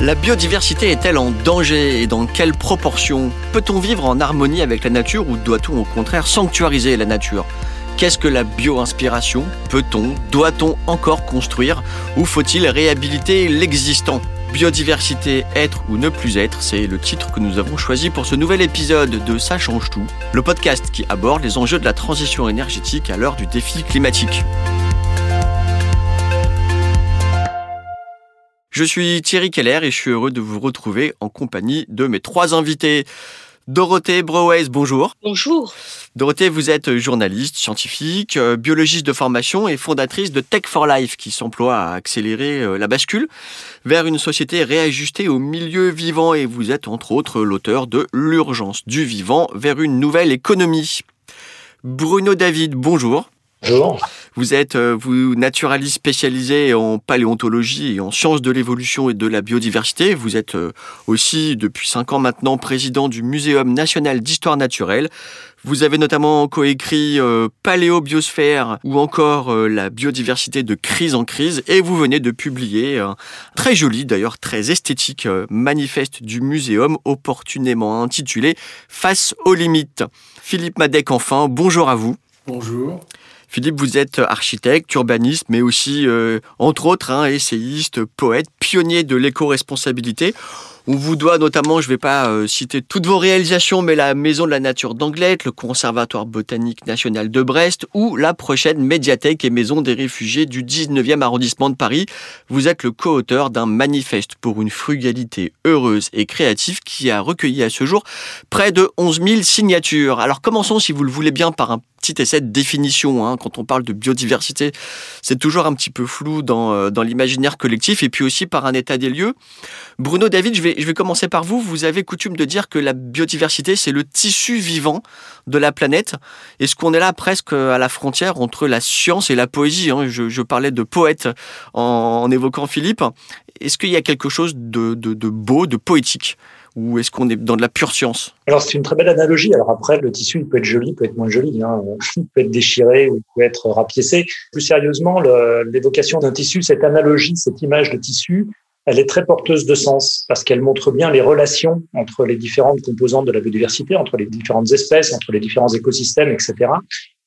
La biodiversité est-elle en danger et dans quelle proportion Peut-on vivre en harmonie avec la nature ou doit-on au contraire sanctuariser la nature Qu'est-ce que la bio-inspiration Peut-on, doit-on encore construire ou faut-il réhabiliter l'existant Biodiversité, être ou ne plus être, c'est le titre que nous avons choisi pour ce nouvel épisode de Ça change tout, le podcast qui aborde les enjeux de la transition énergétique à l'heure du défi climatique. Je suis Thierry Keller et je suis heureux de vous retrouver en compagnie de mes trois invités. Dorothée Browes, bonjour. Bonjour. Dorothée, vous êtes journaliste, scientifique, euh, biologiste de formation et fondatrice de Tech for Life qui s'emploie à accélérer euh, la bascule vers une société réajustée au milieu vivant et vous êtes entre autres l'auteur de L'urgence du vivant vers une nouvelle économie. Bruno David, bonjour. Bonjour. Vous êtes euh, vous naturaliste spécialisé en paléontologie et en sciences de l'évolution et de la biodiversité. Vous êtes euh, aussi depuis cinq ans maintenant président du Muséum national d'histoire naturelle. Vous avez notamment coécrit euh, Paléobiosphère ou encore la biodiversité de crise en crise et vous venez de publier un très joli d'ailleurs très esthétique manifeste du muséum opportunément intitulé Face aux limites. Philippe Madec enfin, bonjour à vous. Bonjour. Philippe, vous êtes architecte, urbaniste, mais aussi, euh, entre autres, hein, essayiste, poète, pionnier de l'éco-responsabilité. On vous doit notamment, je ne vais pas euh, citer toutes vos réalisations, mais la Maison de la Nature d'Anglette, le Conservatoire botanique national de Brest ou la prochaine médiathèque et Maison des réfugiés du 19e arrondissement de Paris. Vous êtes le co-auteur d'un manifeste pour une frugalité heureuse et créative qui a recueilli à ce jour près de 11 000 signatures. Alors commençons, si vous le voulez bien, par un petit essai de définition. Hein. Quand on parle de biodiversité, c'est toujours un petit peu flou dans, euh, dans l'imaginaire collectif et puis aussi par un état des lieux. Bruno David, je vais, je vais commencer par vous. Vous avez coutume de dire que la biodiversité, c'est le tissu vivant de la planète. Est-ce qu'on est là presque à la frontière entre la science et la poésie hein? je, parlais de poète en, évoquant Philippe. Est-ce qu'il y a quelque chose de, beau, de poétique? Ou est-ce qu'on est dans de la pure science? Alors c'est une très belle analogie. Alors après, le tissu il peut être joli, peut être moins joli, hein. il peut être déchiré ou il peut être rapiécé. Plus sérieusement, l'évocation d'un tissu, cette analogie, cette image de tissu, elle est très porteuse de sens parce qu'elle montre bien les relations entre les différentes composantes de la biodiversité, entre les différentes espèces, entre les différents écosystèmes, etc.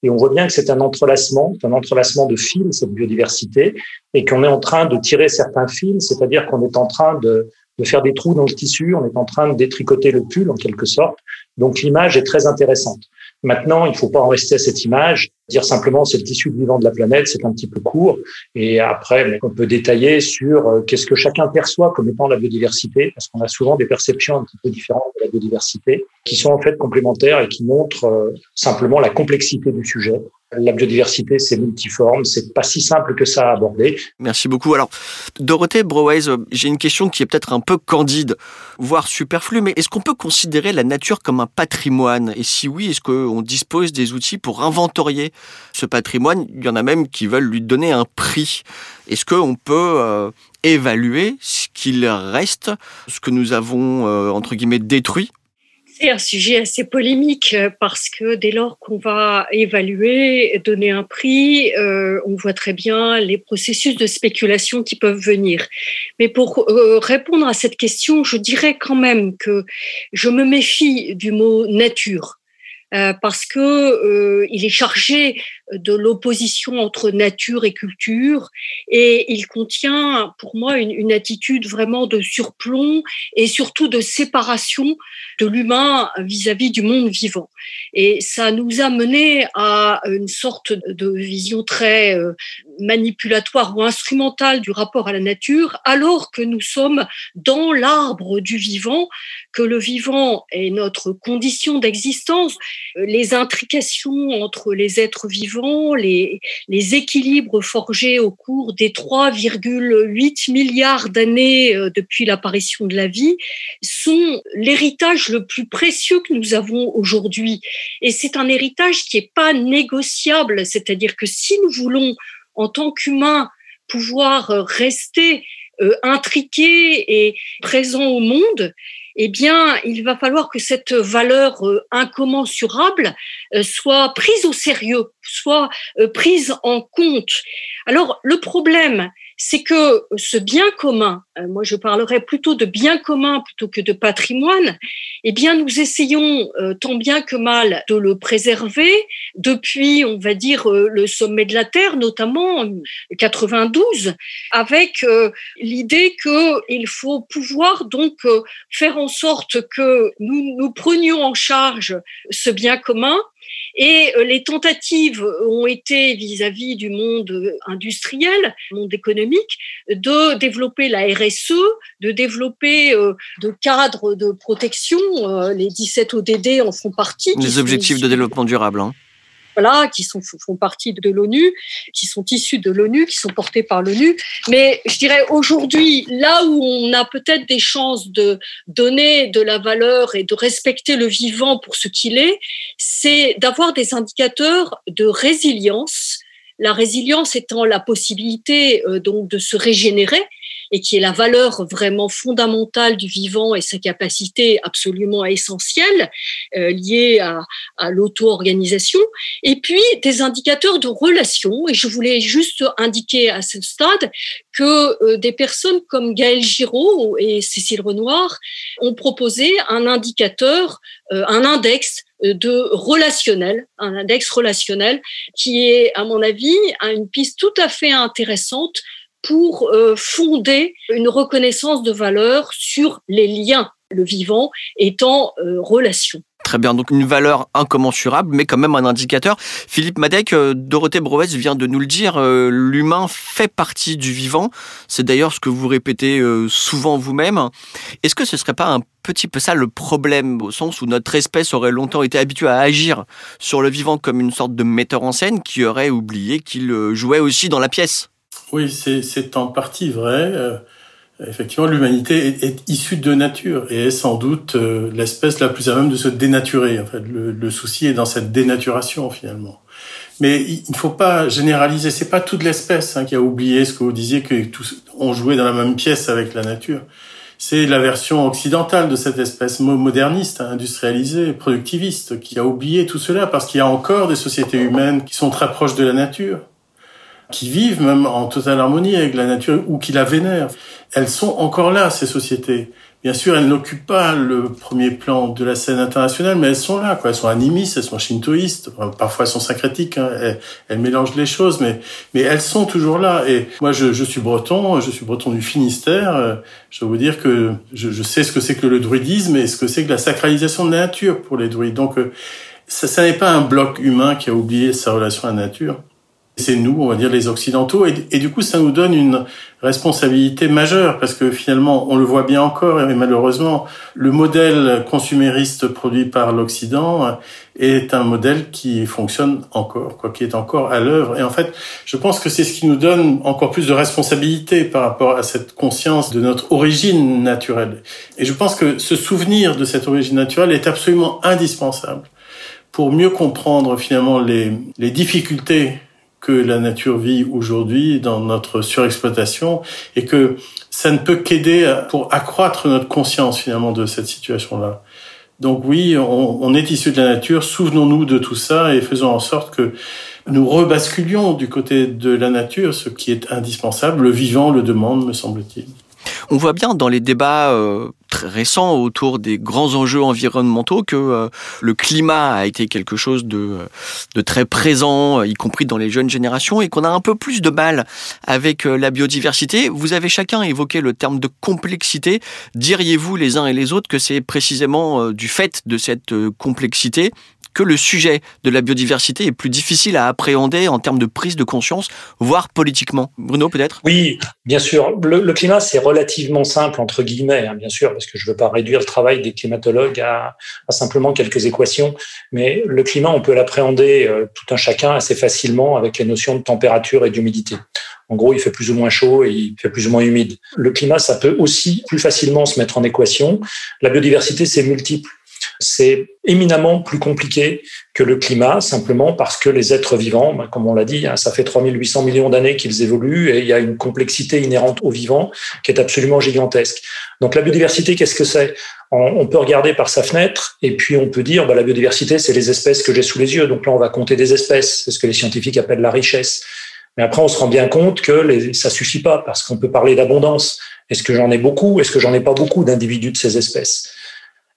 Et on voit bien que c'est un entrelacement, un entrelacement de fils, cette biodiversité, et qu'on est en train de tirer certains fils, c'est-à-dire qu'on est en train de, de faire des trous dans le tissu, on est en train de détricoter le pull en quelque sorte. Donc l'image est très intéressante. Maintenant, il ne faut pas en rester à cette image, dire simplement c'est le tissu vivant de la planète, c'est un petit peu court. Et après, on peut détailler sur euh, qu'est-ce que chacun perçoit comme étant la biodiversité, parce qu'on a souvent des perceptions un petit peu différentes de la biodiversité, qui sont en fait complémentaires et qui montrent euh, simplement la complexité du sujet la biodiversité, c'est multiforme, c'est pas si simple que ça à aborder. Merci beaucoup. Alors, Dorothée Browes, j'ai une question qui est peut-être un peu candide, voire superflue, mais est-ce qu'on peut considérer la nature comme un patrimoine? Et si oui, est-ce qu'on dispose des outils pour inventorier ce patrimoine? Il y en a même qui veulent lui donner un prix. Est-ce qu'on peut euh, évaluer ce qu'il reste, ce que nous avons, euh, entre guillemets, détruit? Un sujet assez polémique euh, parce que dès lors qu'on va évaluer, donner un prix, euh, on voit très bien les processus de spéculation qui peuvent venir. Mais pour euh, répondre à cette question, je dirais quand même que je me méfie du mot nature parce que il est chargé de l'opposition entre nature et culture et il contient pour moi une, attitude vraiment de surplomb et surtout de séparation de l'humain vis-à-vis du monde vivant. Et ça nous a mené à une sorte de vision très euh, manipulatoire ou instrumentale du rapport à la nature, alors que nous sommes dans l'arbre du vivant, que le vivant est notre condition d'existence, les intrications entre les êtres vivants, les, équilibres forgés au cours des 3,8 milliards d'années euh, depuis l'apparition de la vie sont l'héritage le plus précieux que nous avons aujourd'hui. Et c'est un héritage qui n'est pas négociable. C'est-à-dire que si nous voulons, en tant qu'humains, pouvoir rester euh, intriqués et présents au monde, eh bien, il va falloir que cette valeur euh, incommensurable euh, soit prise au sérieux, soit prise en compte. Alors, le problème, c'est que ce bien commun, euh, moi je parlerais plutôt de bien commun plutôt que de patrimoine, eh bien nous essayons euh, tant bien que mal de le préserver depuis, on va dire, euh, le sommet de la Terre, notamment en 92, avec l'idée qu'il faut pouvoir donc faire en sorte que nous prenions en charge ce bien commun et euh, les tentatives ont été vis-à-vis du monde industriel, monde économique, de développer la RSE, de développer euh, de cadres de protection. Euh, les 17 ODD en font partie. Les objectifs de développement durable. Hein voilà, qui sont, font partie de l'ONU, qui sont issus de l'ONU, qui sont portés par l'ONU. Mais je dirais aujourd'hui, là où on a peut-être des chances de donner de la valeur et de respecter le vivant pour ce qu'il est, c'est d'avoir des indicateurs de résilience. La résilience étant la possibilité euh, donc de se régénérer, et qui est la valeur vraiment fondamentale du vivant et sa capacité absolument essentielle euh, liée à, l'auto-organisation, et puis des indicateurs de relation. Et je voulais juste indiquer à ce stade que euh, des personnes comme Gaël Giraud et Cécile Renoir ont proposé un indicateur, euh, un index de relationnel, un index relationnel qui est, à mon avis, une piste tout à fait intéressante pour euh, fonder une reconnaissance de valeur sur les liens, le vivant étant euh, relation. Très bien, donc une valeur incommensurable, mais quand même un indicateur. Philippe Madec, euh, Dorothée Brouès vient de nous le dire, l'humain fait partie du vivant. C'est d'ailleurs ce que vous répétez souvent vous-même. Est-ce que ce serait pas un petit peu ça le problème, au sens où notre espèce aurait longtemps été habituée à agir sur le vivant comme une sorte de metteur en scène qui aurait oublié qu'il jouait aussi dans la pièce? Oui, c'est en partie vrai. Euh, effectivement, l'humanité est, issue de nature et est sans doute euh, l'espèce la plus à même de se dénaturer. En fait, le, souci est dans cette dénaturation finalement. Mais il ne faut pas généraliser. C'est pas toute l'espèce hein, qui a oublié ce que vous disiez que tous on jouait dans la même pièce avec la nature. C'est la version occidentale de cette espèce moderniste, industrialisée, productiviste, qui a oublié tout cela parce qu'il y a encore des sociétés humaines qui sont très proches de la nature qui vivent même en totale harmonie avec la nature ou qui la vénèrent. Elles sont encore là, ces sociétés. Bien sûr, elles n'occupent pas le premier plan de la scène internationale, mais elles sont là. Quoi. Elles sont animistes, elles sont shintoïstes, parfois elles sont syncrétiques, hein. elles, mélangent les choses, mais, mais elles sont toujours là. Et moi, je, suis breton, je suis breton du Finistère. Je dois vous dire que je, je sais ce que c'est que le druidisme et ce que c'est que la sacralisation de la nature pour les druides. Donc, euh, ça, ça n'est pas un bloc humain qui a oublié sa relation à la nature. C'est nous, on va dire les Occidentaux, et, du coup ça nous donne une responsabilité majeure parce que finalement on le voit bien encore et malheureusement le modèle consumériste produit par l'Occident est un modèle qui fonctionne encore, quoi, qui est encore à l'œuvre. Et en fait, je pense que c'est ce qui nous donne encore plus de responsabilité par rapport à cette conscience de notre origine naturelle. Et je pense que ce souvenir de cette origine naturelle est absolument indispensable pour mieux comprendre finalement les difficultés que la nature vit aujourd'hui dans notre surexploitation et que ça ne peut qu'aider pour accroître notre conscience finalement de cette situation-là. Donc oui, on, est issu de la nature, souvenons-nous de tout ça et faisons en sorte que nous rebasculions du côté de la nature, ce qui est indispensable. Le vivant le demande, me semble-t-il. On voit bien dans les débats euh, très récents autour des grands enjeux environnementaux que euh, le climat a été quelque chose de, très présent, y compris dans les jeunes générations, et qu'on a un peu plus de mal avec euh, la biodiversité. Vous avez chacun évoqué le terme de complexité. Diriez-vous les uns et les autres que c'est précisément du fait de cette complexité que le sujet de la biodiversité est plus difficile à appréhender en termes de prise de conscience, voire politiquement. Bruno, peut-être? Oui, bien sûr. Le, climat, c'est relativement simple, entre guillemets, hein, bien sûr, parce que je ne veux pas réduire le travail des climatologues à, simplement quelques équations. Mais le climat, on peut l'appréhender euh, tout un chacun assez facilement avec les notions de température et d'humidité. En gros, il fait plus ou moins chaud et il fait plus ou moins humide. Le climat, ça peut aussi plus facilement se mettre en équation. La biodiversité, c'est multiple. C'est éminemment plus compliqué que le climat, simplement parce que les êtres vivants, bah, comme on l'a dit, hein, ça fait 3800 millions d'années qu'ils évoluent et il y a une complexité inhérente aux vivants qui est absolument gigantesque. Donc la biodiversité, qu'est-ce que c'est? On peut regarder par sa fenêtre et puis on peut dire bah, la biodiversité, c'est les espèces que j'ai sous les yeux. Donc là, on va compter des espèces. C'est ce que les scientifiques appellent la richesse. Mais après, on se rend bien compte que ça suffit pas parce qu'on peut parler d'abondance. Est-ce que j'en ai beaucoup? Est-ce que j'en ai pas beaucoup d'individus de ces espèces?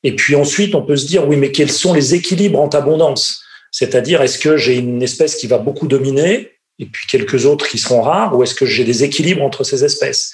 Et puis ensuite, on peut se dire, oui, mais quels sont les équilibres en abondance? C'est-à-dire, est-ce que j'ai une espèce qui va beaucoup dominer et puis quelques autres qui seront rares, ou est-ce que j'ai des équilibres entre ces espèces?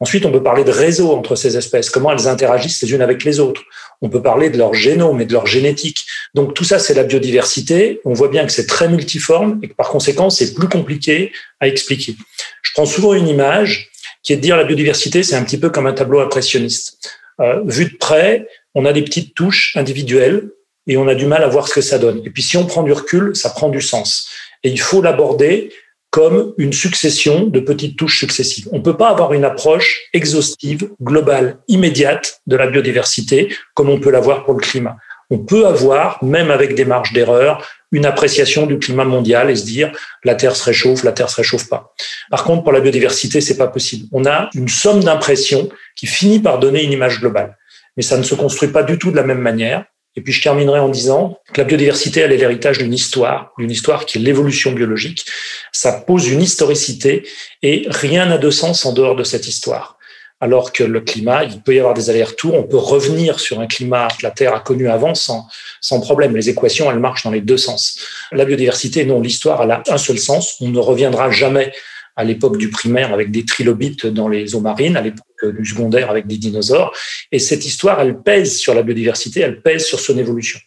Ensuite, on peut parler de réseaux entre ces espèces, comment elles interagissent les unes avec les autres. On peut parler de leur génome et de leur génétique. Donc tout ça, c'est la biodiversité. On voit bien que c'est très multiforme et que par conséquent, c'est plus compliqué à expliquer. Je prends souvent une image qui est de dire la biodiversité, c'est un petit peu comme un tableau impressionniste. Euh, vu de près, on a des petites touches individuelles et on a du mal à voir ce que ça donne. Et puis si on prend du recul, ça prend du sens. Et il faut l'aborder comme une succession de petites touches successives. On ne peut pas avoir une approche exhaustive, globale, immédiate de la biodiversité comme on peut l'avoir pour le climat. On peut avoir, même avec des marges d'erreur, une appréciation du climat mondial et se dire la Terre se réchauffe, la Terre se réchauffe pas. Par contre, pour la biodiversité, c'est pas possible. On a une somme d'impressions qui finit par donner une image globale. Mais ça ne se construit pas du tout de la même manière. Et puis je terminerai en disant que la biodiversité, elle est l'héritage d'une histoire, d'une histoire qui est l'évolution biologique. Ça pose une historicité et rien n'a de sens en dehors de cette histoire. Alors que le climat, il peut y avoir des allers-retours, on peut revenir sur un climat que la Terre a connu avant sans, sans problème. Les équations, elles marchent dans les deux sens. La biodiversité, non, l'histoire, elle a un seul sens. On ne reviendra jamais à l'époque du primaire avec des trilobites dans les eaux marines, à l'époque du secondaire avec des dinosaures. Et cette histoire, elle pèse sur la biodiversité, elle pèse sur son évolution.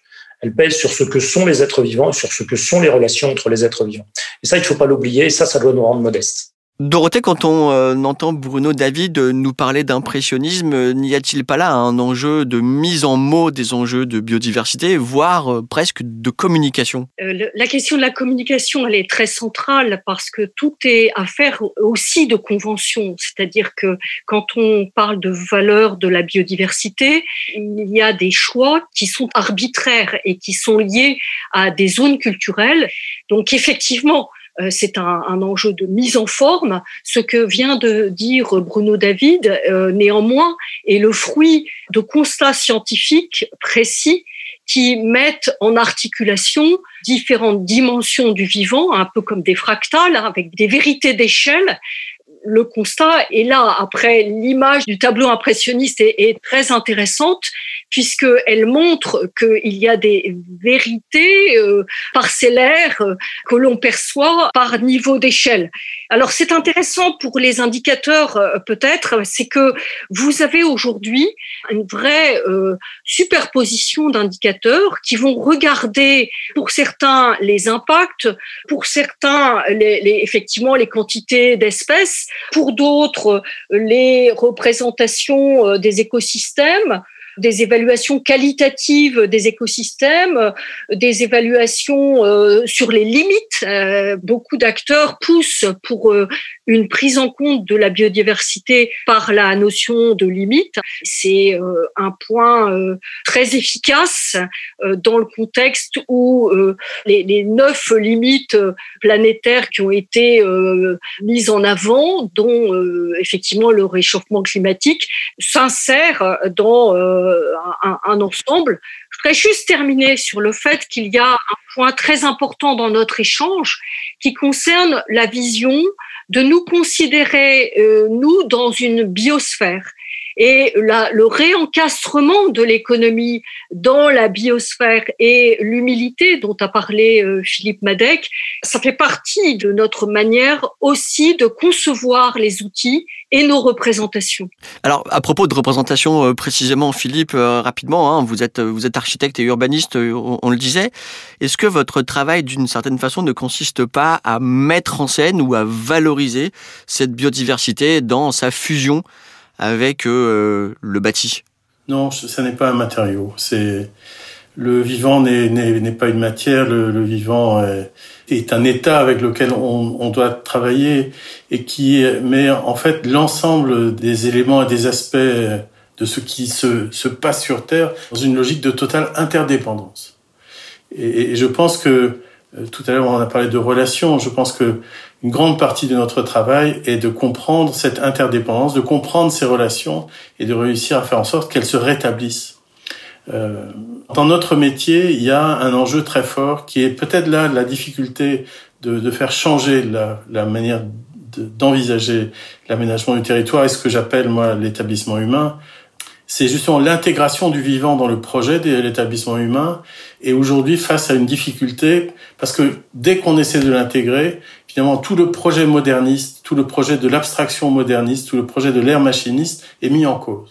Elle pèse sur ce que sont les êtres vivants et sur ce que sont les relations entre les êtres vivants. Et ça, il ne faut pas l'oublier, et ça, ça doit nous rendre modestes. Dorothée, quand on euh, entend Bruno David nous parler d'impressionnisme, euh, n'y a-t-il pas là un enjeu de mise en mots des enjeux de biodiversité, voire euh, presque de communication? La question de la communication, elle est très centrale parce que tout est affaire aussi de convention. C'est-à-dire que quand on parle de valeur de la biodiversité, il y a des choix qui sont arbitraires et qui sont liés à des zones culturelles. Donc effectivement, euh, c'est un, un, enjeu de mise en forme. Ce que vient de dire Bruno David, euh, néanmoins, est le fruit de constats scientifiques précis qui mettent en articulation différentes dimensions du vivant, un peu comme des fractales, hein, avec des vérités d'échelle le constat est là. Après, l'image du tableau impressionniste est, très intéressante puisqu'elle montre qu'il y a des vérités euh, parcellaires euh, que l'on perçoit par niveau d'échelle. Alors, c'est intéressant pour les indicateurs, euh, peut-être, c'est que vous avez aujourd'hui une vraie superposition d'indicateurs qui vont regarder, pour certains, les impacts, pour certains, les, effectivement, les quantités d'espèces, pour d'autres, les représentations des écosystèmes, des évaluations qualitatives des écosystèmes, des évaluations euh, sur les limites. Euh, beaucoup d'acteurs poussent pour euh, une prise en compte de la biodiversité par la notion de limite. C'est un point très efficace dans le contexte où les, les neuf limites planétaires qui ont été mises en avant, dont effectivement le réchauffement climatique, s'insèrent dans euh, un, un, ensemble. Je voudrais juste terminer sur le fait qu'il y a un point très important dans notre échange qui concerne la vision de nous considérer, euh, nous, dans une biosphère. Et le réencastrement de l'économie dans la biosphère et l'humilité dont a parlé euh, Philippe Madec, ça fait partie de notre manière aussi de concevoir les outils et nos représentations. Alors, à propos de représentation, euh, précisément, Philippe, euh, rapidement, hein, vous êtes vous êtes architecte et urbaniste, on le disait. Est-ce que votre travail, d'une certaine façon, ne consiste pas à mettre en scène ou à valoriser cette biodiversité dans sa fusion avec euh, le bâti Non, ça n'est pas un matériau. C'est le vivant n'est pas une matière. Le, vivant est, un état avec lequel on, doit travailler et qui met en fait l'ensemble des éléments et des aspects de ce qui se, se passe sur Terre dans une logique de totale interdépendance. Et, je pense que tout à l'heure on a parlé de relations. Je pense que une grande partie de notre travail est de comprendre cette interdépendance, de comprendre ces relations et de réussir à faire en sorte qu'elles se rétablissent. Euh, dans notre métier, il y a un enjeu très fort qui est peut-être là la difficulté de, faire changer la, la manière d'envisager l'aménagement du territoire et ce que j'appelle moi l'établissement humain, c'est justement l'intégration du vivant dans le projet de l'établissement humain. Et aujourd'hui, face à une difficulté, parce que dès qu'on essaie de l'intégrer, finalement, tout le projet moderniste, tout le projet de l'abstraction moderniste, tout le projet de l'ère machiniste est mis en cause.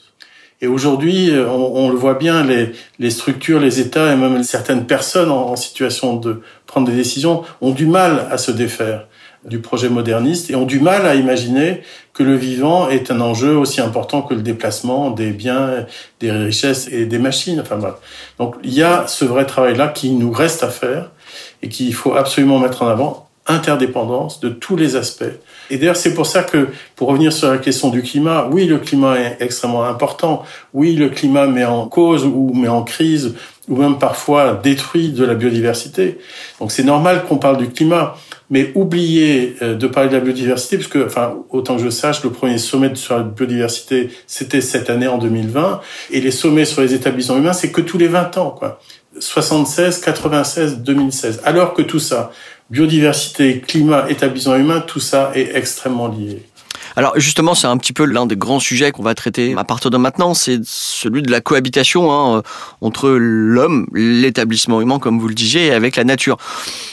Et aujourd'hui, on, on, le voit bien, les, structures, les États et même certaines personnes en situation de prendre des décisions ont du mal à se défaire du projet moderniste et ont du mal à imaginer que le vivant est un enjeu aussi important que le déplacement des biens, des richesses et des machines. Enfin bref. Donc il y a ce vrai travail-là qui nous reste à faire et qu'il faut absolument mettre en avant, interdépendance de tous les aspects. Et d'ailleurs, c'est pour ça que, pour revenir sur la question du climat, oui, le climat est extrêmement important. Oui, le climat met en cause ou met en crise ou même parfois détruit de la biodiversité. Donc c'est normal qu'on parle du climat mais oublier euh, de parler de la biodiversité, puisque, enfin, autant que je sache, le premier sommet sur la biodiversité, c'était cette année en 2020, et les sommets sur les établissements humains, c'est que tous les 20 ans, quoi. 76, 96, 2016. Alors que tout ça, biodiversité, climat, établissement humain, tout ça est extrêmement lié. Alors justement, c'est un petit peu l'un des grands sujets qu'on va traiter à partir de maintenant, c'est celui de la cohabitation hein, entre l'homme, l'établissement humain, comme vous le disiez, et avec la nature.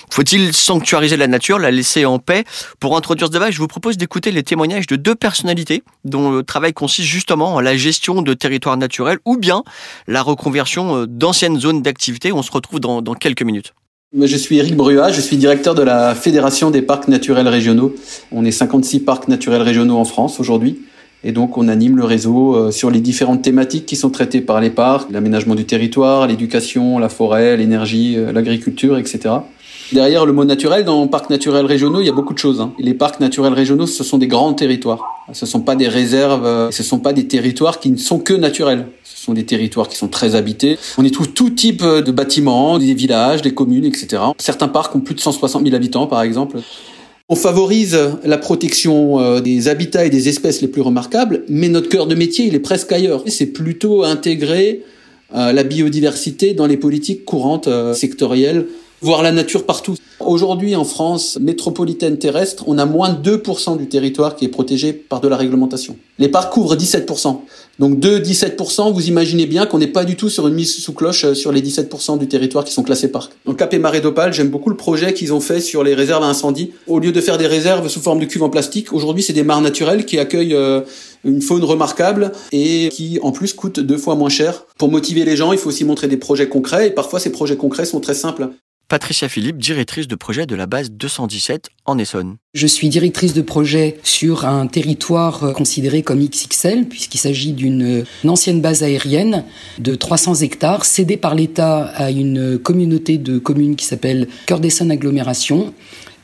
Faut-il sanctuariser la nature, la laisser en paix? Pour introduire ce débat, je vous propose d'écouter les témoignages de deux personnalités dont le travail consiste justement en la gestion de territoires naturels ou bien la reconversion d'anciennes zones d'activité. On se retrouve dans quelques minutes. Je suis Eric Bruat, je suis directeur de la Fédération des parcs naturels régionaux. On est 56 parcs naturels régionaux en France aujourd'hui. Et donc on anime le réseau euh, sur les différentes thématiques qui sont traitées par les parcs, l'aménagement du territoire, l'éducation, la forêt, l'énergie, euh, l'agriculture, etc. Derrière le mot naturel, dans parcs naturels régionaux, il y a beaucoup de choses. Hein. Les parcs naturels régionaux, ce sont des grands territoires. Ce ne sont pas des réserves, euh, ce ne sont pas des territoires qui ne sont que naturels. Ce sont des territoires qui sont très habités. On y trouve tout type de bâtiments, des villages, des communes, etc. Certains parcs ont plus de 160 000 habitants, par exemple. On favorise la protection euh, des habitats et des espèces les plus remarquables, mais notre cœur de métier, il est presque ailleurs. C'est plutôt intégrer euh, la biodiversité dans les politiques courantes sectorielles voir la nature partout. Aujourd'hui, en France métropolitaine terrestre, on a moins de 2% du territoire qui est protégé par de la réglementation. Les parcs couvrent 17%. Donc de 17%, vous imaginez bien qu'on n'est pas du tout sur une mise sous cloche euh, sur les 17% du territoire qui sont classés parcs. Donc Cap et Marais d'Opale, j'aime beaucoup le projet qu'ils ont fait sur les réserves à incendie. Au lieu de faire des réserves sous forme de cuves en plastique, aujourd'hui c'est des mares naturelles qui accueillent euh, une faune remarquable et qui en plus coûtent deux fois moins cher. Pour motiver les gens, il faut aussi montrer des projets concrets et parfois ces projets concrets sont très simples. Patricia Philippe, directrice de projet de la base 217 en Essonne. Je suis directrice de projet sur un territoire euh, considéré comme XXL, puisqu'il s'agit d'une ancienne base aérienne de 300 hectares, cédée par l'État à une communauté de communes qui s'appelle Cœur d'Essonne Agglomération,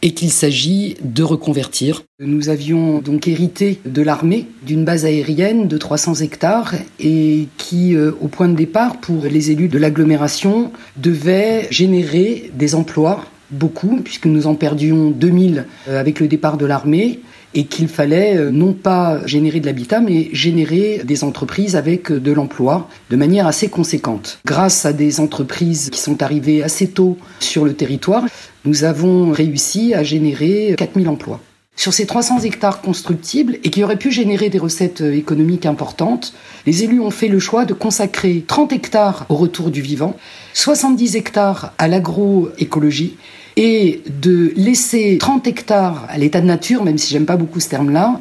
et qu'il s'agit de reconvertir. Nous avions donc hérité de l'armée d'une base aérienne de 300 hectares et qui, euh, au point de départ, pour les élus de l'agglomération, devait générer des emplois, beaucoup, puisque nous en perdions 2000 euh, avec le départ de l'armée et qu'il fallait euh, non pas générer de l'habitat, mais générer des entreprises avec de l'emploi de manière assez conséquente. Grâce à des entreprises qui sont arrivées assez tôt sur le territoire, nous avons réussi à générer 4000 emplois. Sur ces 300 hectares constructibles et qui auraient pu générer des recettes économiques importantes, les élus ont fait le choix de consacrer 30 hectares au retour du vivant, 70 hectares à l'agroécologie et de laisser 30 hectares à l'état de nature, même si j'aime pas beaucoup ce terme-là,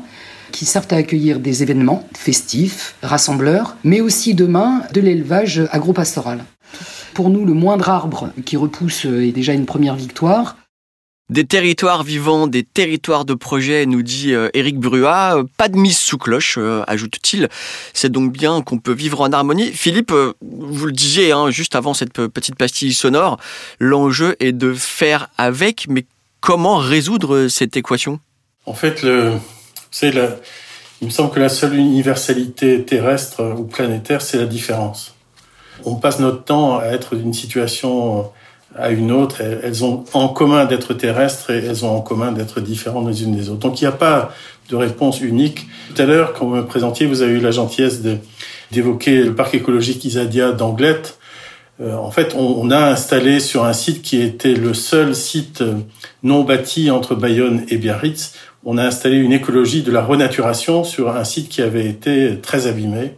qui servent à accueillir des événements festifs, rassembleurs, mais aussi demain de l'élevage agropastoral. Pour nous, le moindre arbre qui repousse est déjà une première victoire. Des territoires vivants, des territoires de projet, nous dit Éric Bruat. Euh, pas de mise sous cloche, euh, ajoute-t-il. C'est donc bien qu'on peut vivre en harmonie. Philippe, euh, vous le disiez hein, juste avant cette petite pastille sonore, l'enjeu est de faire avec, mais comment résoudre cette équation? En fait, c'est il me semble que la seule universalité terrestre ou planétaire, c'est la différence on passe notre temps à être d'une situation à une autre. Elles ont en commun d'être terrestres et elles ont en commun d'être différentes les unes des autres. Donc il n'y a pas de réponse unique. Tout à l'heure, quand vous me présentiez, vous avez eu la gentillesse d'évoquer le parc écologique Isadia d'Anglette. Euh, en fait, on, a installé sur un site qui était le seul site euh, non bâti entre Bayonne et Biarritz, on a installé une écologie de la renaturation sur un site qui avait été très abîmé.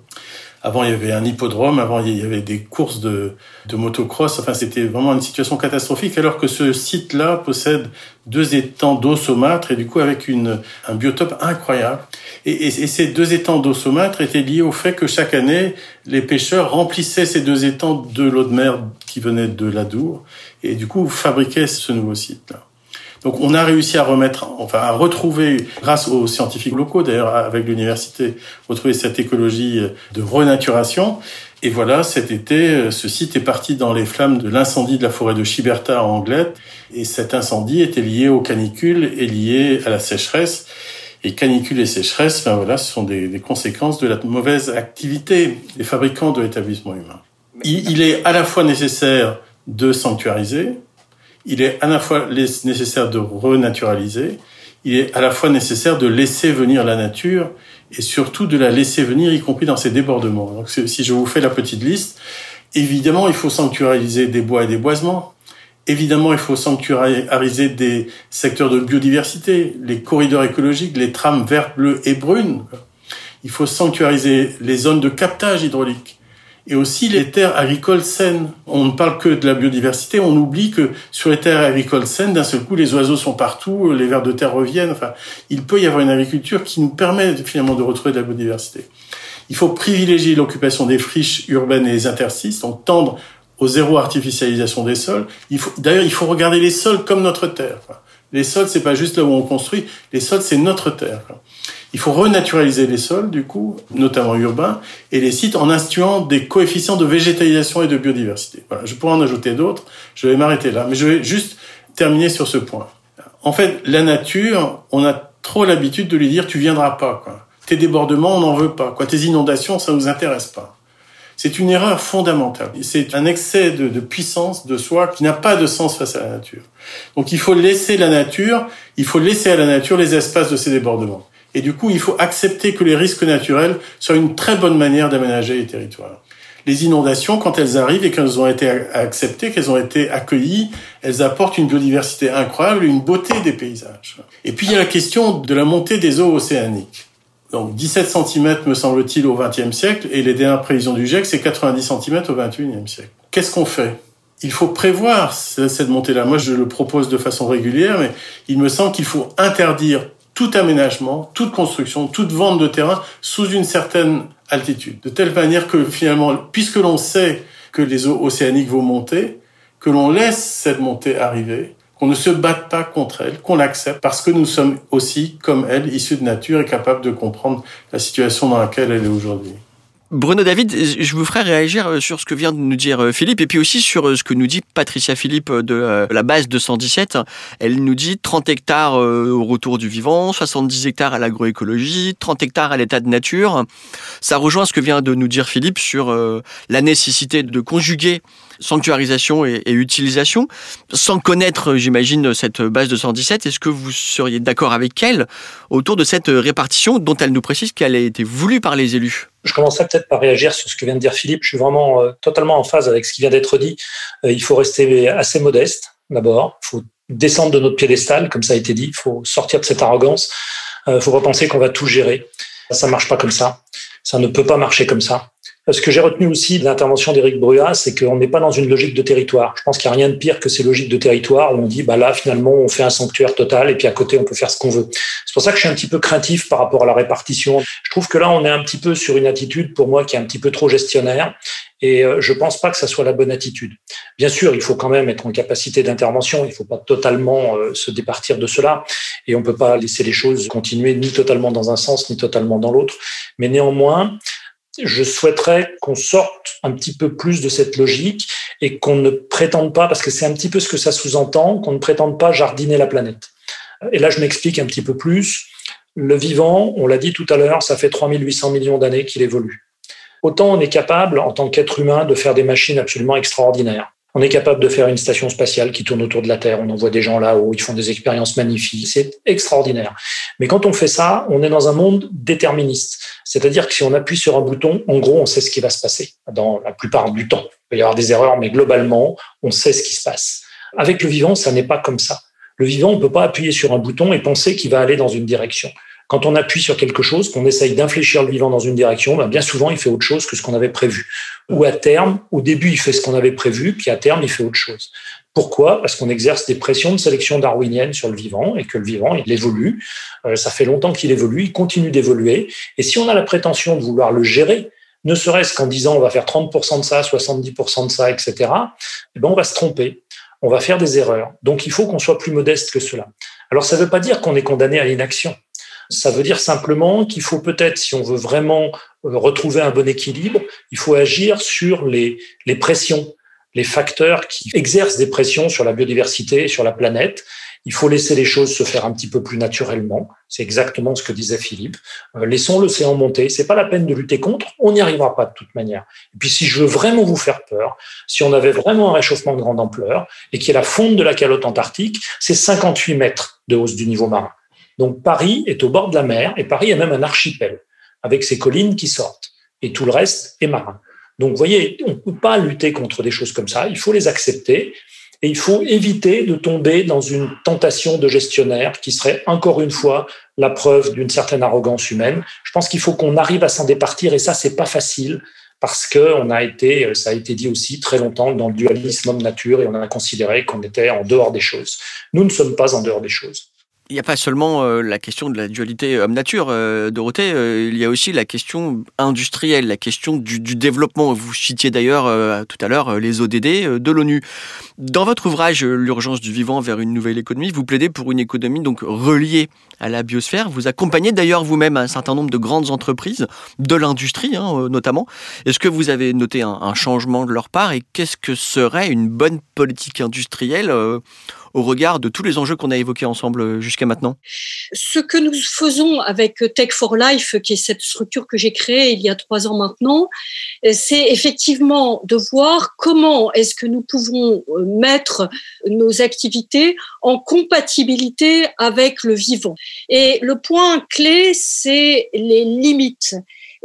Avant, il y avait un hippodrome, avant, il y avait des courses de, de motocross. Enfin, c'était vraiment une situation catastrophique, alors que ce site-là possède deux étangs d'eau saumâtre et du coup avec une, un biotope incroyable. Et, et, ces deux étangs d'eau saumâtre étaient liés au fait que chaque année, les pêcheurs remplissaient ces deux étangs de l'eau de mer qui venait de l'Adour et du coup fabriquaient ce nouveau site-là. Donc on a réussi à remettre, enfin à retrouver, grâce aux scientifiques locaux d'ailleurs avec l'université, retrouver cette écologie de renaturation. Et voilà, cet été, ce site est parti dans les flammes de l'incendie de la forêt de Chiberta en Anglette. Et cet incendie était lié aux canicules et lié à la sécheresse. Et canicule et sécheresse, ben voilà, ce sont des, conséquences de la mauvaise activité des fabricants de l'établissement humain. Il est à la fois nécessaire de sanctuariser, il est à la fois nécessaire de renaturaliser, il est à la fois nécessaire de laisser venir la nature et surtout de la laisser venir, y compris dans ses débordements. Donc, si je vous fais la petite liste, évidemment, il faut sanctuariser des bois et des boisements. Évidemment, il faut sanctuariser des secteurs de biodiversité, les corridors écologiques, les trames vertes, bleues et brunes. Il faut sanctuariser les zones de captage hydraulique et aussi les terres agricoles saines. On ne parle que de la biodiversité, on oublie que sur les terres agricoles saines, d'un seul coup, les oiseaux sont partout, les vers de terre reviennent. Enfin, il peut y avoir une agriculture qui nous permet finalement de retrouver de la biodiversité. Il faut privilégier l'occupation des friches urbaines et les interstices, donc tendre au zéro artificialisation des sols. D'ailleurs, il faut regarder les sols comme notre terre. Les sols, c'est pas juste là où on construit. Les sols, c'est notre terre. Il faut renaturaliser les sols, du coup, notamment urbains, et les sites en instituant des coefficients de végétalisation et de biodiversité. Voilà, je pourrais en ajouter d'autres, je vais m'arrêter là, mais je vais juste terminer sur ce point. En fait, la nature, on a trop l'habitude de lui dire tu viendras pas, quoi. Tes débordements, on n'en veut pas, quoi. Tes inondations, ça nous intéresse pas. C'est une erreur fondamentale. C'est un excès de, puissance de soi qui n'a pas de sens face à la nature. Donc il faut laisser la nature, il faut laisser à la nature les espaces de ses débordements. Et du coup, il faut accepter que les risques naturels soient une très bonne manière d'aménager les territoires. Les inondations, quand elles arrivent et qu'elles ont été acceptées, qu'elles ont été accueillies, elles apportent une biodiversité incroyable une beauté des paysages. Et puis il y a la question de la montée des eaux océaniques. Donc 17 cm me semble-t-il au XXe siècle et les dernières prévisions du GIEC c'est 90 cm au XXIe siècle. Qu'est-ce qu'on fait? Il faut prévoir cette montée-là. Moi, je le propose de façon régulière, mais il me semble qu'il faut interdire tout aménagement, toute construction, toute vente de terrain sous une certaine altitude. De telle manière que finalement, puisque l'on sait que les eaux océaniques vont monter, que l'on laisse cette montée arriver, qu'on ne se batte pas contre elle, qu'on l'accepte, parce que nous sommes aussi, comme elle, issus de nature et capables de comprendre la situation dans laquelle elle est aujourd'hui. Bruno David, je vous ferai réagir euh, sur ce que vient de nous dire euh, Philippe et puis aussi sur euh, ce que nous dit Patricia Philippe de la base 217. Elle nous dit 30 hectares au retour du vivant, 70 hectares à l'agroécologie, 30 hectares à l'état de nature. Ça rejoint ce que vient de nous dire Philippe sur la nécessité de conjuguer sanctuarisation et, utilisation. Sans connaître, j'imagine, cette base de 117, est-ce que vous seriez d'accord avec elle autour de cette répartition dont elle nous précise qu'elle a été voulue par les élus? Je commencerai peut-être par réagir sur ce que vient de dire Philippe. Je suis vraiment euh, totalement en phase avec ce qui vient d'être dit. Euh, il faut rester assez modeste, d'abord. Il faut descendre de notre piédestal, comme ça a été dit. Il faut sortir de cette arrogance. Il euh, faut pas penser qu'on va tout gérer. Ça marche pas comme ça. Ça ne peut pas marcher comme ça. Ce que j'ai retenu aussi de l'intervention d'Éric Brua, c'est qu'on n'est pas dans une logique de territoire. Je pense qu'il n'y a rien de pire que ces logiques de territoire où on dit, bah là, finalement, on fait un sanctuaire total et puis à côté, on peut faire ce qu'on veut. C'est pour ça que je suis un petit peu craintif par rapport à la répartition. Je trouve que là, on est un petit peu sur une attitude, pour moi, qui est un petit peu trop gestionnaire. Et euh, je pense pas que ça soit la bonne attitude. Bien sûr, il faut quand même être en capacité d'intervention. Il faut pas totalement euh, se départir de cela. Et on peut pas laisser les choses continuer ni totalement dans un sens, ni totalement dans l'autre. Mais néanmoins, je souhaiterais qu'on sorte un petit peu plus de cette logique et qu'on ne prétende pas, parce que c'est un petit peu ce que ça sous-entend, qu'on ne prétende pas jardiner la planète. Et là, je m'explique un petit peu plus. Le vivant, on l'a dit tout à l'heure, ça fait 3800 millions d'années qu'il évolue. Autant on est capable, en tant qu'être humain, de faire des machines absolument extraordinaires. On est capable de faire une station spatiale qui tourne autour de la Terre. On envoie des gens là-haut, ils font des expériences magnifiques. C'est extraordinaire. Mais quand on fait ça, on est dans un monde déterministe. C'est-à-dire que si on appuie sur un bouton, en gros, on sait ce qui va se passer dans la plupart du temps. Il peut y avoir des erreurs, mais globalement, on sait ce qui se passe. Avec le vivant, ça n'est pas comme ça. Le vivant, on ne peut pas appuyer sur un bouton et penser qu'il va aller dans une direction. Quand on appuie sur quelque chose, qu'on essaye d'infléchir le vivant dans une direction, ben bien souvent, il fait autre chose que ce qu'on avait prévu. Ou à terme, au début, il fait ce qu'on avait prévu, puis à terme, il fait autre chose. Pourquoi? Parce qu'on exerce des pressions de sélection darwinienne sur le vivant et que le vivant, il évolue. Euh, ça fait longtemps qu'il évolue, il continue d'évoluer. Et si on a la prétention de vouloir le gérer, ne serait-ce qu'en disant on va faire 30% de ça, 70% de ça, etc., eh ben on va se tromper on va faire des erreurs. Donc il faut qu'on soit plus modeste que cela. Alors ça ne veut pas dire qu'on est condamné à l'inaction. Ça veut dire simplement qu'il faut peut-être, si on veut vraiment euh, retrouver un bon équilibre, il faut agir sur les, les pressions, les facteurs qui exercent des pressions sur la biodiversité, sur la planète, il faut laisser les choses se faire un petit peu plus naturellement. C'est exactement ce que disait Philippe. Euh, laissons l'océan monter. C'est pas la peine de lutter contre. On n'y arrivera pas de toute manière. Et puis, si je veux vraiment vous faire peur, si on avait vraiment un réchauffement de grande ampleur et qu'il y a la fonte de la calotte antarctique, c'est 58 mètres de hausse du niveau marin. Donc, Paris est au bord de la mer et Paris est même un archipel avec ses collines qui sortent et tout le reste est marin. Donc, vous voyez, on ne peut pas lutter contre des choses comme ça. Il faut les accepter. Et il faut éviter de tomber dans une tentation de gestionnaire qui serait encore une fois la preuve d'une certaine arrogance humaine. Je pense qu'il faut qu'on arrive à s'en départir et ça, c'est pas facile parce que on a été, ça a été dit aussi très longtemps dans le dualisme homme-nature et on a considéré qu'on était en dehors des choses. Nous ne sommes pas en dehors des choses il n'y a pas seulement euh, la question de la dualité homme-nature, euh, Dorothée, euh, il y a aussi la question industrielle, la question du, développement. Vous citiez d'ailleurs tout à l'heure les ODD de l'ONU. Dans votre ouvrage L'urgence du vivant vers une nouvelle économie, vous plaidez pour une économie donc reliée à la biosphère. Vous accompagnez d'ailleurs vous-même un certain nombre de grandes entreprises, de l'industrie hein, notamment. Est-ce que vous avez noté un, changement de leur part et qu'est-ce que serait une bonne politique industrielle au regard de tous les enjeux qu'on a évoqués ensemble euh, jusqu'à maintenant? Ce que nous faisons avec Tech for Life, qui est cette structure que j'ai créée il y a trois ans maintenant, euh, c'est effectivement de voir comment est-ce que nous pouvons euh, mettre nos activités en compatibilité avec le vivant. Et le point clé, c'est les limites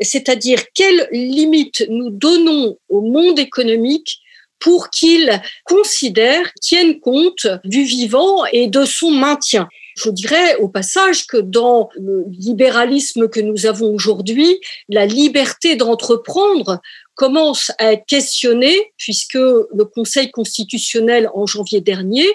c'est-à-dire quelles limites nous donnons au monde économique pour qu'il considère, tienne compte du vivant et de son maintien. Je dirais au passage que dans le libéralisme que nous avons aujourd'hui, la liberté d'entreprendre commence à être questionnée puisque le Conseil constitutionnel en janvier dernier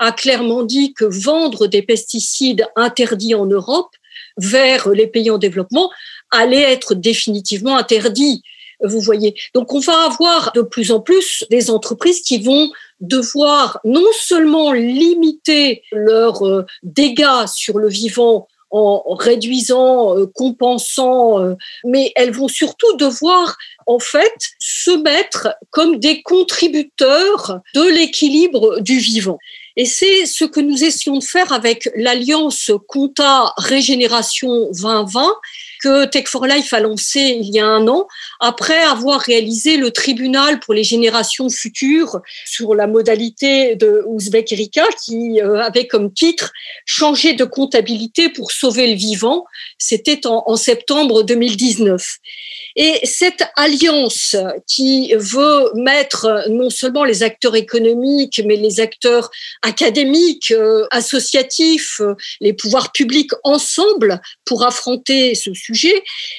a clairement dit que vendre des pesticides interdits en Europe vers les pays en développement allait être définitivement interdit vous voyez. Donc on va avoir de plus en plus des entreprises qui vont devoir non seulement limiter leurs euh, dégâts sur le vivant en réduisant, euh, compensant, euh, mais elles vont surtout devoir en fait se mettre comme des contributeurs de l'équilibre du vivant. Et c'est ce que nous essayons de faire avec l'alliance Compta Régénération 2020 Tech for Life a lancé il y a un an, après avoir réalisé le tribunal pour les générations futures sur la modalité de Ouzbek Erika, qui euh, avait comme titre Changer de comptabilité pour sauver le vivant. C'était en, en septembre 2019. Et cette alliance qui veut mettre non seulement les acteurs économiques, mais les acteurs académiques, euh, associatifs, euh, les pouvoirs publics ensemble pour affronter ce sujet,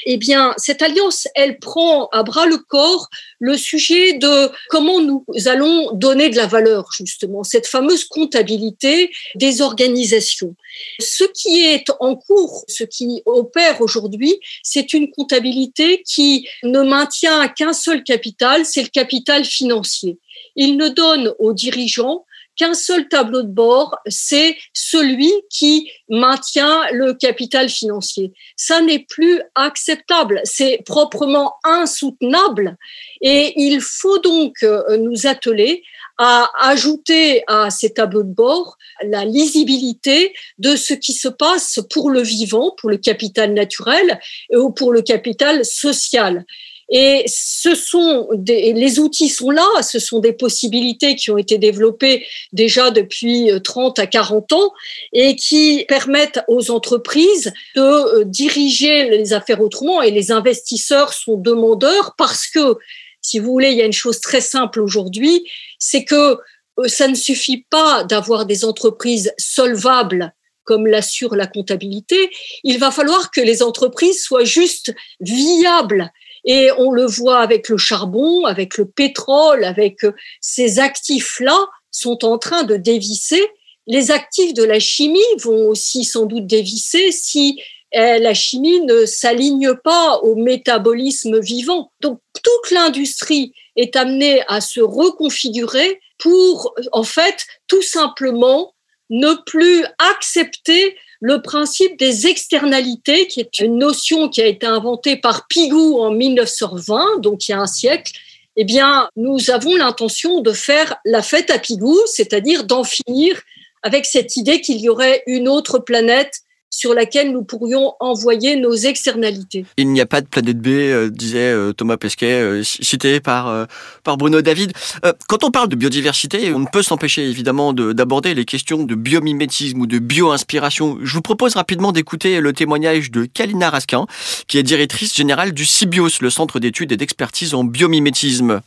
eh bien, cette alliance, elle prend à bras le corps le sujet de comment nous allons donner de la valeur, justement, cette fameuse comptabilité des organisations. Ce qui est en cours, ce qui opère aujourd'hui, c'est une comptabilité qui ne maintient qu'un seul capital, c'est le capital financier. Il ne donne aux dirigeants qu'un seul tableau de bord, c'est celui qui maintient le capital financier. Ça n'est plus acceptable, c'est proprement insoutenable et il faut donc euh, nous atteler à ajouter à ces tableaux de bord la lisibilité de ce qui se passe pour le vivant, pour le capital naturel ou pour le capital social. Et ce sont des, les outils sont là, ce sont des possibilités qui ont été développées déjà depuis 30 à 40 ans et qui permettent aux entreprises de euh, diriger les affaires autrement et les investisseurs sont demandeurs parce que si vous voulez, il y a une chose très simple aujourd'hui, c'est que euh, ça ne suffit pas d'avoir des entreprises solvables comme l'assure la comptabilité, il va falloir que les entreprises soient juste viables. Et on le voit avec le charbon, avec le pétrole, avec euh, ces actifs-là sont en train de dévisser. Les actifs de la chimie vont aussi sans doute dévisser si euh, la chimie ne s'aligne pas au métabolisme vivant. Donc toute l'industrie est amenée à se reconfigurer pour, en fait, tout simplement ne plus accepter le principe des externalités, qui est une notion qui a été inventée par Pigou en 1920, donc il y a un siècle. Eh bien, nous avons l'intention de faire la fête à Pigou, c'est-à-dire d'en finir avec cette idée qu'il y aurait une autre planète sur laquelle nous pourrions envoyer nos externalités. Il n'y a pas de planète B, euh, disait euh, Thomas Pesquet, euh, cité par, par Bruno David. quand on parle de biodiversité, on ne peut s'empêcher évidemment d'aborder les questions de biomimétisme ou de bio-inspiration. Je vous propose rapidement d'écouter le témoignage de Kalina Raskin, qui est directrice générale du CIBIOS, le Centre d'études et d'expertise en biomimétisme.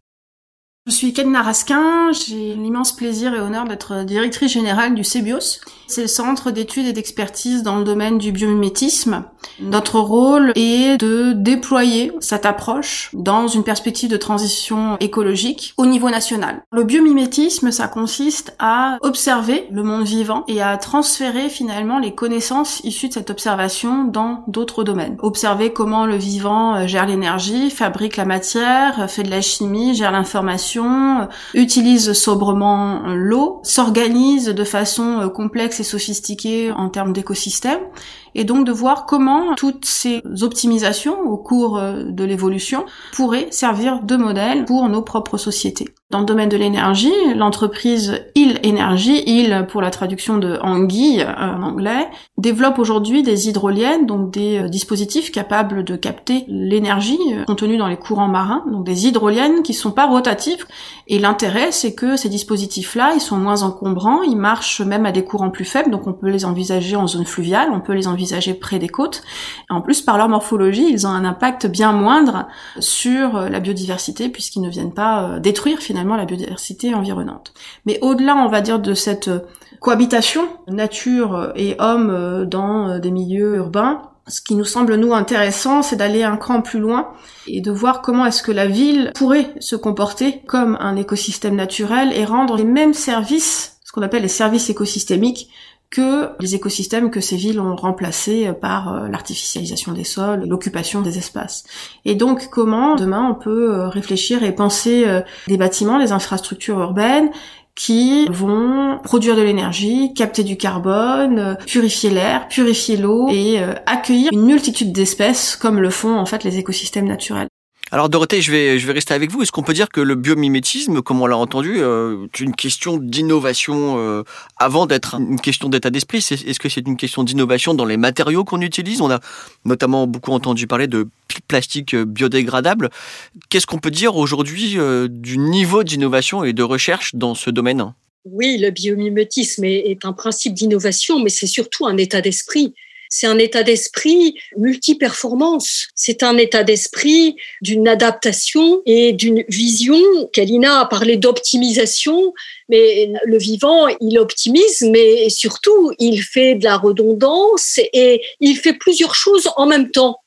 Je suis Kalina Raskin, j'ai l'immense plaisir et honneur d'être directrice générale du CEBIOS. C'est le centre d'études et d'expertise dans le domaine du biomimétisme. Notre rôle est de déployer cette approche dans une perspective de transition écologique au niveau national. Le biomimétisme, ça consiste à observer le monde vivant et à transférer finalement les connaissances issues de cette observation dans d'autres domaines. Observer comment le vivant gère l'énergie, fabrique la matière, fait de la chimie, gère l'information utilise sobrement l'eau, s'organise de façon euh, complexe et sophistiquée en termes d'écosystème, et donc de voir comment toutes ces optimisations au cours euh, de l'évolution pourraient servir de modèle pour nos propres sociétés. Dans le domaine de l'énergie, l'entreprise Il Energy, Il pour la traduction de anguille euh, en anglais, développe aujourd'hui des hydroliennes, donc des euh, dispositifs capables de capter l'énergie contenue dans les courants marins, donc des hydroliennes qui sont pas rotatifs. Et l'intérêt, c'est que ces dispositifs-là, ils sont moins encombrants, ils marchent même à des courants plus faibles, donc on peut les envisager en zone fluviale, on peut les envisager près des côtes. En plus, par leur morphologie, ils ont un impact bien moindre sur euh, la biodiversité puisqu'ils ne viennent pas euh, détruire finalement la biodiversité environnante. Mais au-delà, on va dire, de cette euh, cohabitation nature et homme dans des milieux urbains, ce qui nous semble nous intéressant, c'est d'aller un cran plus loin et de voir comment est-ce que la ville pourrait se comporter comme un écosystème naturel et rendre les mêmes services, ce qu'on appelle les services écosystémiques, que les écosystèmes que ces villes ont remplacés par euh, l'artificialisation des sols, l'occupation des espaces. Et donc comment demain on peut euh, réfléchir et penser euh, des bâtiments, des infrastructures urbaines qui vont produire de l'énergie, capter du carbone, purifier l'air, purifier l'eau et accueillir une multitude d'espèces comme le font en fait les écosystèmes naturels. Alors Dorothée, je vais, je vais rester avec vous. Est-ce qu'on peut dire que le biomimétisme, comme on l'a entendu, euh, est une question d'innovation euh, avant d'être une question d'état d'esprit? Est-ce que c'est une question d'innovation dans les matériaux qu'on utilise? On a notamment beaucoup entendu parler de plastique biodégradable. Qu'est-ce qu'on peut dire aujourd'hui euh, du niveau d'innovation et de recherche dans ce domaine? Oui, le biomimétisme est un principe d'innovation, mais c'est surtout un état d'esprit c'est un état d'esprit multi-performance. C'est un état d'esprit d'une adaptation et d'une vision. Kalina a parlé d'optimisation, mais le vivant, il optimise, mais surtout, il fait de la redondance et il fait plusieurs choses en même temps.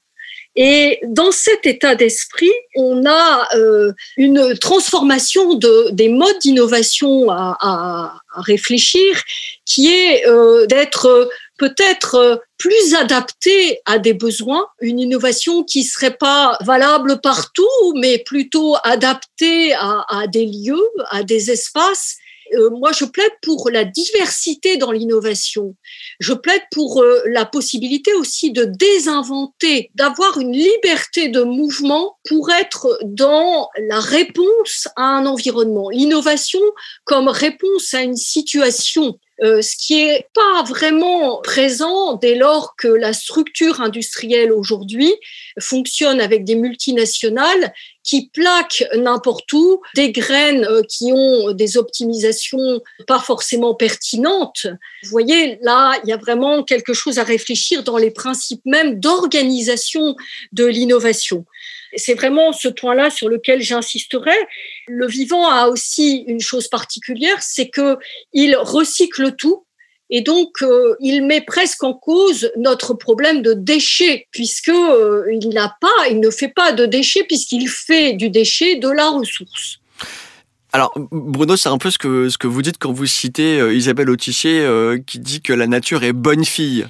Et dans cet état d'esprit, on a euh, une transformation de, des modes d'innovation à, réfléchir, qui est euh, d'être peut-être euh, plus adapté à des besoins, une innovation qui serait pas valable partout, mais plutôt adaptée à, à des lieux, à des espaces. Euh, moi, je plaide pour la diversité dans l'innovation. Je plaide pour euh, la possibilité aussi de désinventer, d'avoir une liberté de mouvement pour être dans la réponse à un environnement. L'innovation comme réponse à une situation euh, ce qui est pas vraiment présent dès lors que la structure industrielle aujourd'hui fonctionne avec des multinationales qui plaquent n'importe où des graines euh, qui ont des optimisations pas forcément pertinentes. Vous voyez, là, il y a vraiment quelque chose à réfléchir dans les principes même d'organisation de l'innovation. C'est vraiment ce point-là sur lequel j'insisterai. Le vivant a aussi une chose particulière, c'est que il recycle tout. Et donc, euh, il met presque en cause notre problème de déchets, puisque euh, il n'a pas, il ne fait pas de déchets, puisqu'il fait du déchet de la ressource. Alors, Bruno, c'est un peu ce que, ce que vous dites quand vous citez euh, Isabelle Autissier, qui dit que la nature est bonne fille.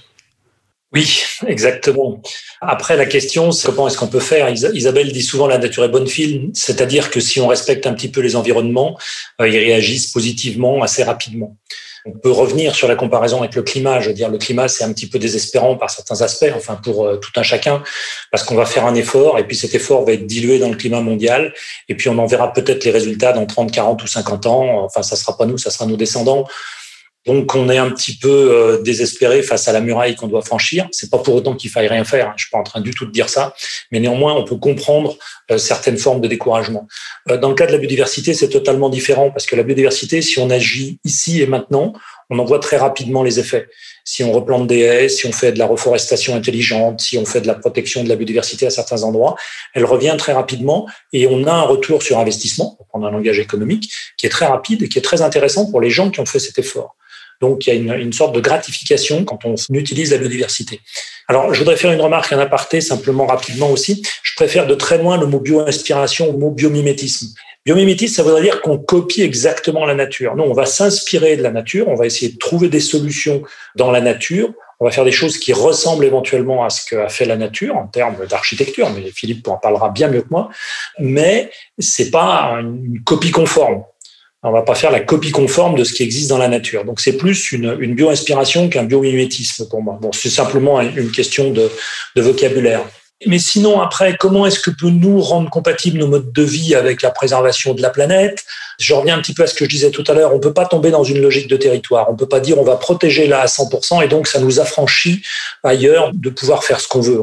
Oui, exactement. Après, la question, c'est comment est-ce qu'on peut faire? Isabelle dit souvent la nature est bonne fille, c'est-à-dire que si on respecte un petit peu les environnements, euh, ils réagissent positivement assez rapidement. On peut revenir sur la comparaison avec le climat. Je veux dire, le climat, c'est un petit peu désespérant par certains aspects, enfin pour euh, tout un chacun, parce qu'on va faire un effort et puis cet effort va être dilué dans le climat mondial et puis on en verra peut-être les résultats dans 30, 40 ou 50 ans. Enfin, ça sera pas nous, ça sera nos descendants. Donc on est un petit peu euh, désespéré face à la muraille qu'on doit franchir. C'est pas pour autant qu'il faille rien faire. Hein. Je suis pas en train du tout de dire ça, mais néanmoins on peut comprendre euh, certaines formes de découragement. Euh, dans le cas de la biodiversité, c'est totalement différent parce que la biodiversité, si on agit ici et maintenant, on en voit très rapidement les effets. Si on replante des haies, si on fait de la reforestation intelligente, si on fait de la protection de la biodiversité à certains endroits, elle revient très rapidement et on a un retour sur investissement, pour prendre un langage économique, qui est très rapide et qui est très intéressant pour les gens qui ont fait cet effort. Donc, il y a une, une, sorte de gratification quand on utilise la biodiversité. Alors, je voudrais faire une remarque, un aparté, simplement rapidement aussi. Je préfère de très loin le mot bio-inspiration au mot biomimétisme. Biomimétisme, ça voudrait dire qu'on copie exactement la nature. Non, on va s'inspirer de la nature, on va essayer de trouver des solutions dans la nature, on va faire des choses qui ressemblent éventuellement à ce qu'a fait la nature en termes d'architecture, mais Philippe en parlera bien mieux que moi, mais c'est pas une copie conforme. On va pas faire la copie conforme de ce qui existe dans la nature. Donc c'est plus une, une bio-inspiration qu'un biomimétisme pour moi. Bon, c'est simplement une question de vocabulaire. Mais sinon, après, comment est-ce que peut nous rendre compatibles nos modes de vie avec la préservation de la planète? Je reviens un petit peu à ce que je disais tout à l'heure. On peut pas tomber dans une logique de territoire. On peut pas dire on va protéger là à 100% et donc ça nous affranchit ailleurs de pouvoir faire ce qu'on veut.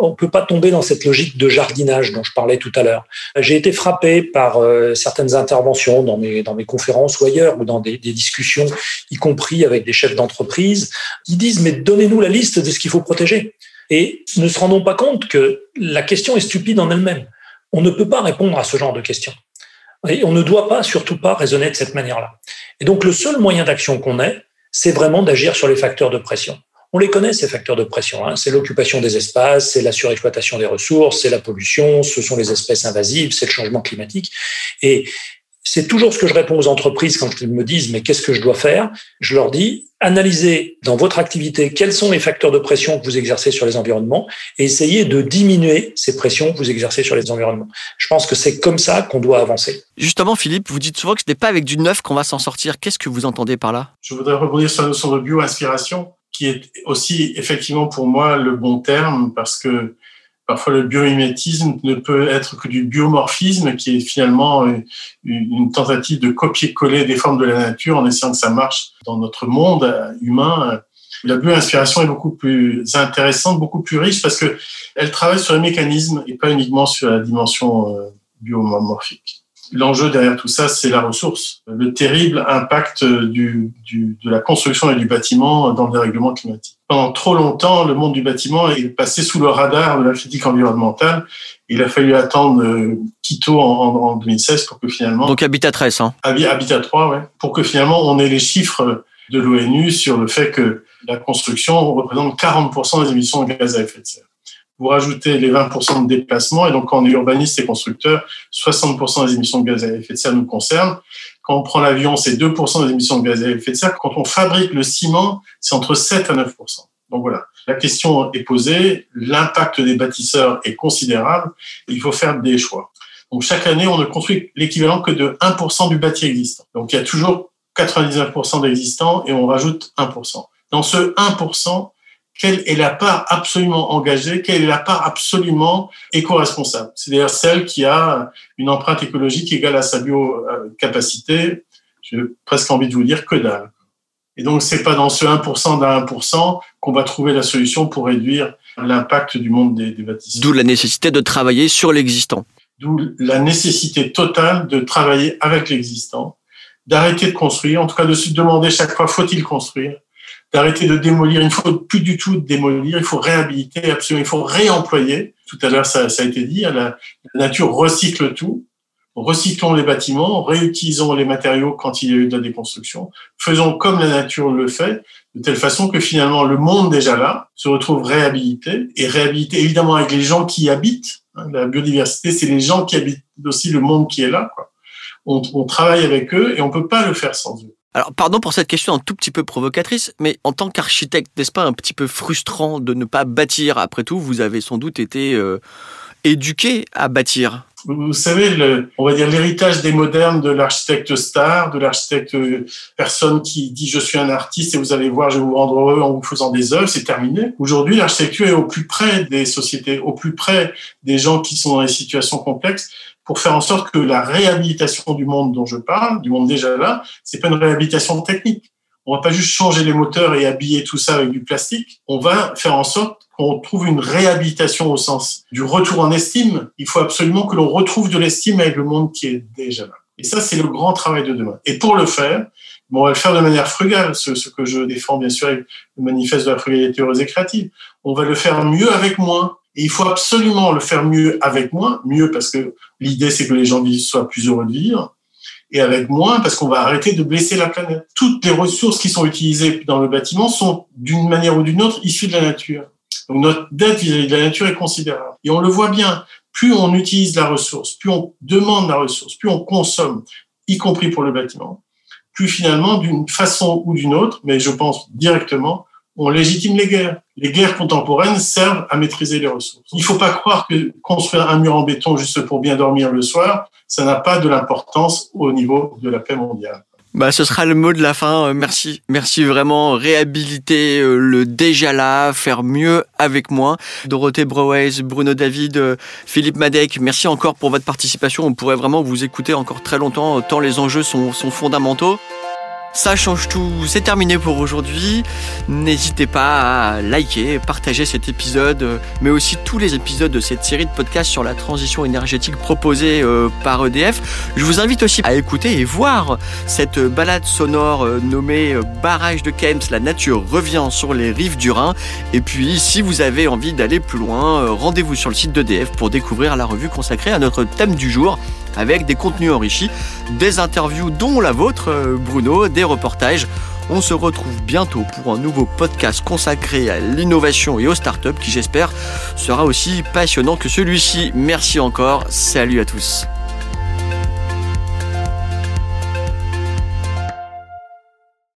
On peut pas tomber dans cette logique de jardinage dont je parlais tout à l'heure. J'ai été frappé par euh, certaines interventions dans mes, dans mes conférences ou ailleurs ou dans des, des discussions, y compris avec des chefs d'entreprise, qui disent mais donnez-nous la liste de ce qu'il faut protéger et ne se rendons pas compte que la question est stupide en elle-même. On ne peut pas répondre à ce genre de questions. Et on ne doit pas, surtout pas, raisonner de cette manière-là. Et donc, le seul moyen d'action qu'on ait, c'est vraiment d'agir sur les facteurs de pression. On les connaît, ces facteurs de pression. Hein. C'est l'occupation des espaces, c'est la surexploitation des ressources, c'est la pollution, ce sont les espèces invasives, c'est le changement climatique. Et c'est toujours ce que je réponds aux entreprises quand ils me disent mais qu'est-ce que je dois faire? Je leur dis analysez dans votre activité quels sont les facteurs de pression que vous exercez sur les environnements et essayez de diminuer ces pressions que vous exercez sur les environnements. Je pense que c'est comme ça qu'on doit avancer. Justement, Philippe, vous dites souvent que ce n'est pas avec du neuf qu'on va s'en sortir. Qu'est-ce que vous entendez par là? Je voudrais rebondir sur la notion de bio-inspiration, qui est aussi effectivement pour moi le bon terme, parce que Parfois, le biomimétisme ne peut être que du biomorphisme, qui est finalement une tentative de copier-coller des formes de la nature en essayant que ça marche dans notre monde humain. La bioinspiration est beaucoup plus intéressante, beaucoup plus riche parce que elle travaille sur les mécanismes et pas uniquement sur la dimension euh, biomorphique. L'enjeu derrière tout ça, c'est la ressource, le terrible impact de la construction et du bâtiment dans le dérèglement climatique. Pendant trop longtemps, le monde du bâtiment est passé sous le radar de la critique environnementale. Il a fallu attendre euh, Quito en, en, 2016 pour que finalement... Donc Habitat 13, hein Habitat 3, ouais. Pour que finalement on ait les chiffres de l'ONU sur le fait que la construction représente 40% des émissions de gaz à effet de serre vous rajoutez les 20% de déplacement, et donc quand on est urbaniste et constructeur, 60% des émissions de gaz à effet de serre nous concernent. Quand on prend l'avion, c'est 2% des émissions de gaz à effet de serre. Quand on fabrique le ciment, c'est entre 7 à 9%. Donc voilà, la question est posée, l'impact des bâtisseurs est considérable, il faut faire des choix. Donc chaque année, on ne construit l'équivalent que de 1% du bâti existant. Donc il y a toujours 99% d'existants et on rajoute 1%. Dans ce 1%, quelle est la part absolument engagée, quelle est la part absolument éco-responsable. C'est-à-dire celle qui a une empreinte écologique égale à sa biocapacité. J'ai presque envie de vous dire que dalle. Et donc, c'est pas dans ce 1% d'un 1% qu'on va trouver la solution pour réduire l'impact du monde des, des bâtisses. D'où la nécessité de travailler sur l'existant. D'où la nécessité totale de travailler avec l'existant, d'arrêter de construire, en tout cas de se demander chaque fois faut-il construire, d'arrêter de démolir. Il ne faut plus du tout démolir, il faut réhabiliter, absolument, il faut réemployer. Tout à l'heure, ça, a été dit, la, la nature recycle tout recyclons les bâtiments, réutilisons les matériaux quand il y a eu de la déconstruction, faisons comme la nature le fait, de telle façon que finalement le monde déjà là se retrouve réhabilité et réhabilité évidemment avec les gens qui habitent. Hein, la biodiversité, c'est les gens qui habitent aussi le monde qui est là. Quoi. On, on travaille avec eux et on peut pas le faire sans eux. Alors, pardon pour cette question un tout petit peu provocatrice, mais en tant qu'architecte, n'est-ce pas un petit peu frustrant de ne pas bâtir? Après tout, vous avez sans doute été euh, éduqué à bâtir. Vous savez, le, on va dire l'héritage des modernes de l'architecte star, de l'architecte euh, personne qui dit je suis un artiste et vous allez voir, je vais vous rendre heureux en vous faisant des œuvres, c'est terminé. Aujourd'hui, l'architecture est au plus près des sociétés, au plus près des gens qui sont dans des situations complexes pour faire en sorte que la réhabilitation du monde dont je parle, du monde déjà là, c'est pas une réhabilitation technique. On va pas juste changer les moteurs et habiller tout ça avec du plastique. On va faire en sorte qu'on trouve une réhabilitation au sens du retour en estime. Il faut absolument que l'on retrouve de l'estime avec le monde qui est déjà là. Et ça, c'est le grand travail de demain. Et pour le faire, on va le faire de manière frugale, ce, ce, que je défends bien sûr avec le manifeste de la frugalité heureuse et créative. On va le faire mieux avec moins. Et il faut absolument le faire mieux avec moins, mieux parce que l'idée c'est que les gens soient plus heureux de vivre, et avec moins parce qu'on va arrêter de blesser la planète. Toutes les ressources qui sont utilisées dans le bâtiment sont d'une manière ou d'une autre issues de la nature. Donc notre dette vis-à-vis de la nature est considérable. Et on le voit bien, plus on utilise la ressource, plus on demande la ressource, plus on consomme, y compris pour le bâtiment, plus finalement, d'une façon ou d'une autre, mais je pense directement, on légitime les guerres. Les guerres contemporaines servent à maîtriser les ressources. Il ne faut pas croire que construire un mur en béton juste pour bien dormir le soir, ça n'a pas de l'importance au niveau de la paix mondiale. Bah, ce sera le mot de la fin. Euh, merci, merci vraiment. Réhabiliter euh, le déjà là, faire mieux avec moins. Dorothée Breuez, Bruno David, euh, Philippe Madec, merci encore pour votre participation. On pourrait vraiment vous écouter encore très longtemps, tant les enjeux sont fondamentaux. Ça change tout, c'est terminé pour aujourd'hui. N'hésitez pas à liker, partager cet épisode, mais aussi tous les épisodes de cette série de podcasts sur la transition énergétique proposée euh, par EDF. Je vous invite aussi à écouter et voir cette balade sonore euh, nommée euh, Barrage de Kems, la nature revient sur les rives du Rhin. Et puis, si vous avez envie d'aller plus loin, rendez-vous sur le site d'EDF pour découvrir la revue consacrée à notre thème du jour avec des contenus enrichis, des interviews dont la vôtre, Bruno, des reportages. On se retrouve bientôt pour un nouveau podcast consacré à l'innovation et aux startups qui j'espère sera aussi passionnant que celui-ci. Merci encore, salut à tous.